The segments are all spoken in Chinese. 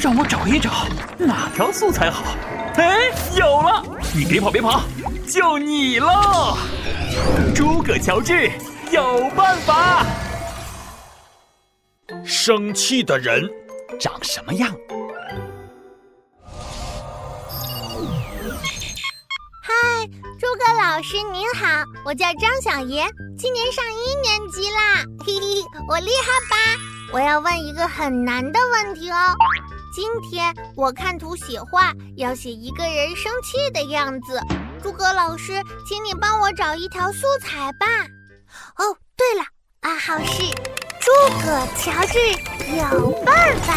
让我找一找哪条素材好。哎，有了！你别跑，别跑，就你喽！诸葛乔治有办法。生气的人长什么样？嗨，诸葛老师您好，我叫张小妍，今年上一年级啦，嘿嘿，我厉害吧？我要问一个很难的问题哦。今天我看图写画，要写一个人生气的样子。诸葛老师，请你帮我找一条素材吧。哦，对了，暗号是诸葛乔治有办法。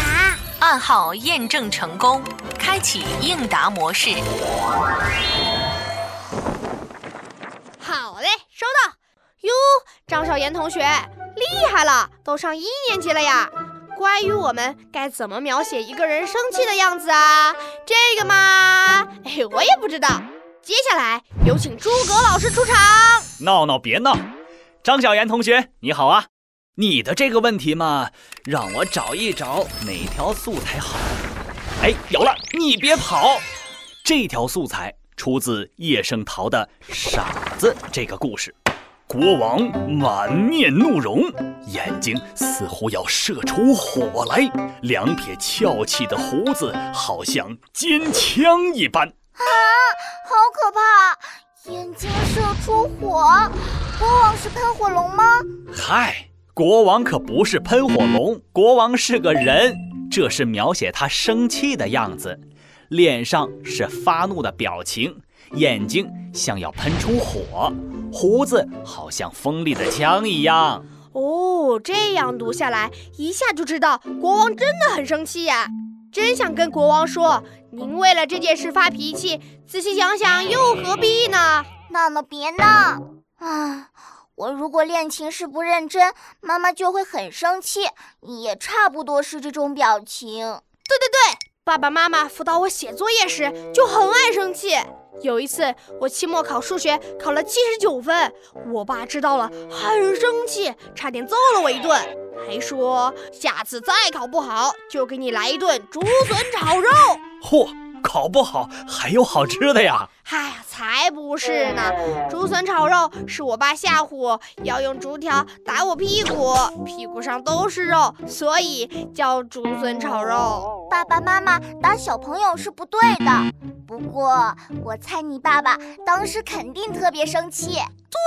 暗号验证成功，开启应答模式。好嘞，收到。哟，张小妍同学厉害了，都上一年级了呀。关于我们该怎么描写一个人生气的样子啊？这个嘛，哎，我也不知道。接下来有请诸葛老师出场。闹闹别闹，张小妍同学你好啊，你的这个问题嘛，让我找一找哪条素材好。哎，有了，你别跑，这条素材出自叶圣陶的《傻子》这个故事。国王满面怒容，眼睛似乎要射出火来，两撇翘起的胡子好像尖枪一般。啊，好可怕！眼睛射出火，国王是喷火龙吗？嗨，国王可不是喷火龙，国王是个人，这是描写他生气的样子，脸上是发怒的表情。眼睛像要喷出火，胡子好像锋利的枪一样。哦，这样读下来，一下就知道国王真的很生气呀！真想跟国王说，您为了这件事发脾气，仔细想想又何必呢？闹闹别闹啊！我如果练琴时不认真，妈妈就会很生气，也差不多是这种表情。对对对，爸爸妈妈辅导我写作业时就很爱生气。有一次，我期末考数学考了七十九分，我爸知道了很生气，差点揍了我一顿，还说下次再考不好就给你来一顿竹笋炒肉。嚯，考不好还有好吃的呀？哎呀，才不是呢！竹笋炒肉是我爸吓唬我，要用竹条打我屁股，屁股上都是肉，所以叫竹笋炒肉。爸爸妈妈打小朋友是不对的，不过我猜你爸爸当时肯定特别生气。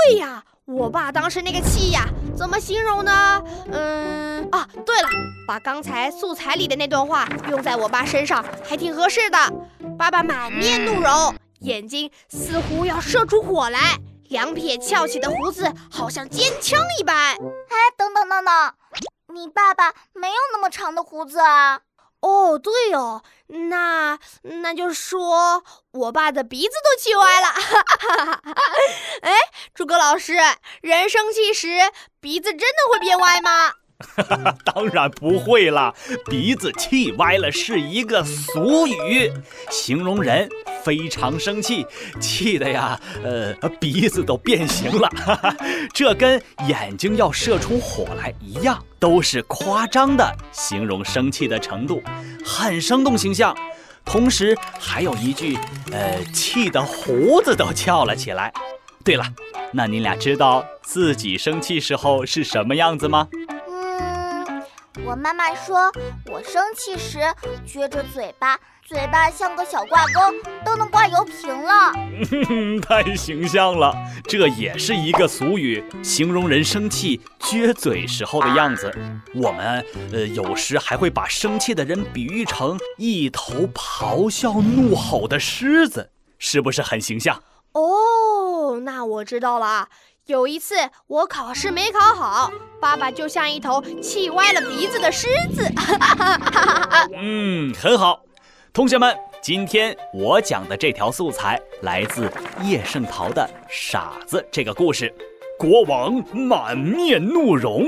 对呀，我爸当时那个气呀，怎么形容呢？嗯啊，对了，把刚才素材里的那段话用在我爸身上还挺合适的。爸爸满面怒容。眼睛似乎要射出火来，两撇翘起的胡子好像尖枪一般。哎，等等等等，你爸爸没有那么长的胡子啊？哦，对哦，那那就说我爸的鼻子都气歪了。哎，诸葛老师，人生气时鼻子真的会变歪吗？哈 哈当然不会啦，鼻子气歪了是一个俗语，形容人非常生气，气的呀，呃，鼻子都变形了。哈 哈这跟眼睛要射出火来一样，都是夸张的形容生气的程度，很生动形象。同时还有一句，呃，气得胡子都翘了起来。对了，那你俩知道自己生气时候是什么样子吗？我妈妈说，我生气时撅着嘴巴，嘴巴像个小挂钩，都能挂油瓶了。太形象了，这也是一个俗语，形容人生气撅嘴时候的样子。我们呃有时还会把生气的人比喻成一头咆哮怒吼的狮子，是不是很形象？哦，那我知道了。有一次我考试没考好，爸爸就像一头气歪了鼻子的狮子。嗯，很好，同学们，今天我讲的这条素材来自叶圣陶的《傻子》这个故事。国王满面怒容，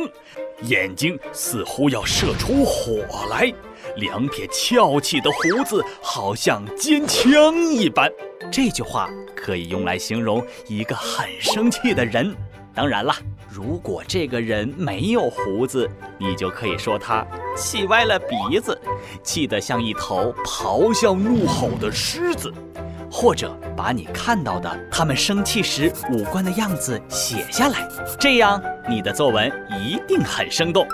眼睛似乎要射出火来，两撇翘起的胡子好像尖枪一般。这句话可以用来形容一个很生气的人。当然了，如果这个人没有胡子，你就可以说他气歪了鼻子，气得像一头咆哮怒吼的狮子。或者把你看到的他们生气时五官的样子写下来，这样你的作文一定很生动。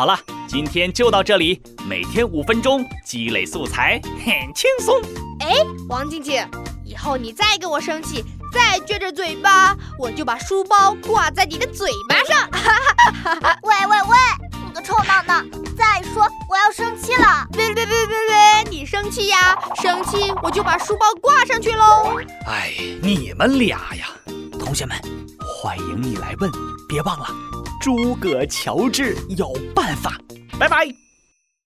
好了，今天就到这里，每天五分钟，积累素材很轻松。哎，王静静，以后你再跟我生气，再撅着嘴巴，我就把书包挂在你的嘴巴上。喂喂喂，你个臭闹闹！再说我要生气了！别别别别别！你生气呀？生气我就把书包挂上去喽！哎，你们俩呀，同学们，欢迎你来问，别忘了，诸葛乔治有办法。拜拜。